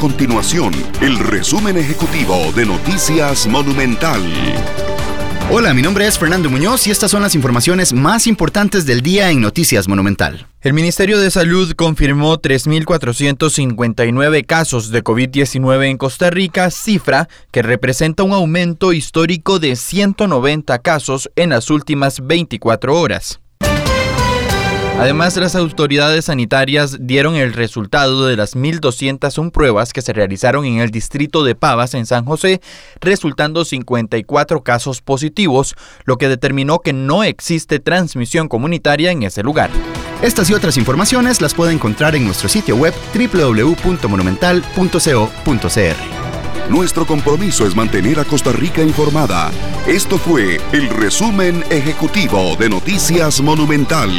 continuación el resumen ejecutivo de Noticias Monumental. Hola, mi nombre es Fernando Muñoz y estas son las informaciones más importantes del día en Noticias Monumental. El Ministerio de Salud confirmó 3.459 casos de COVID-19 en Costa Rica, cifra que representa un aumento histórico de 190 casos en las últimas 24 horas. Además, las autoridades sanitarias dieron el resultado de las 1.201 pruebas que se realizaron en el distrito de Pavas, en San José, resultando 54 casos positivos, lo que determinó que no existe transmisión comunitaria en ese lugar. Estas y otras informaciones las puede encontrar en nuestro sitio web www.monumental.co.cr. Nuestro compromiso es mantener a Costa Rica informada. Esto fue el resumen ejecutivo de Noticias Monumental.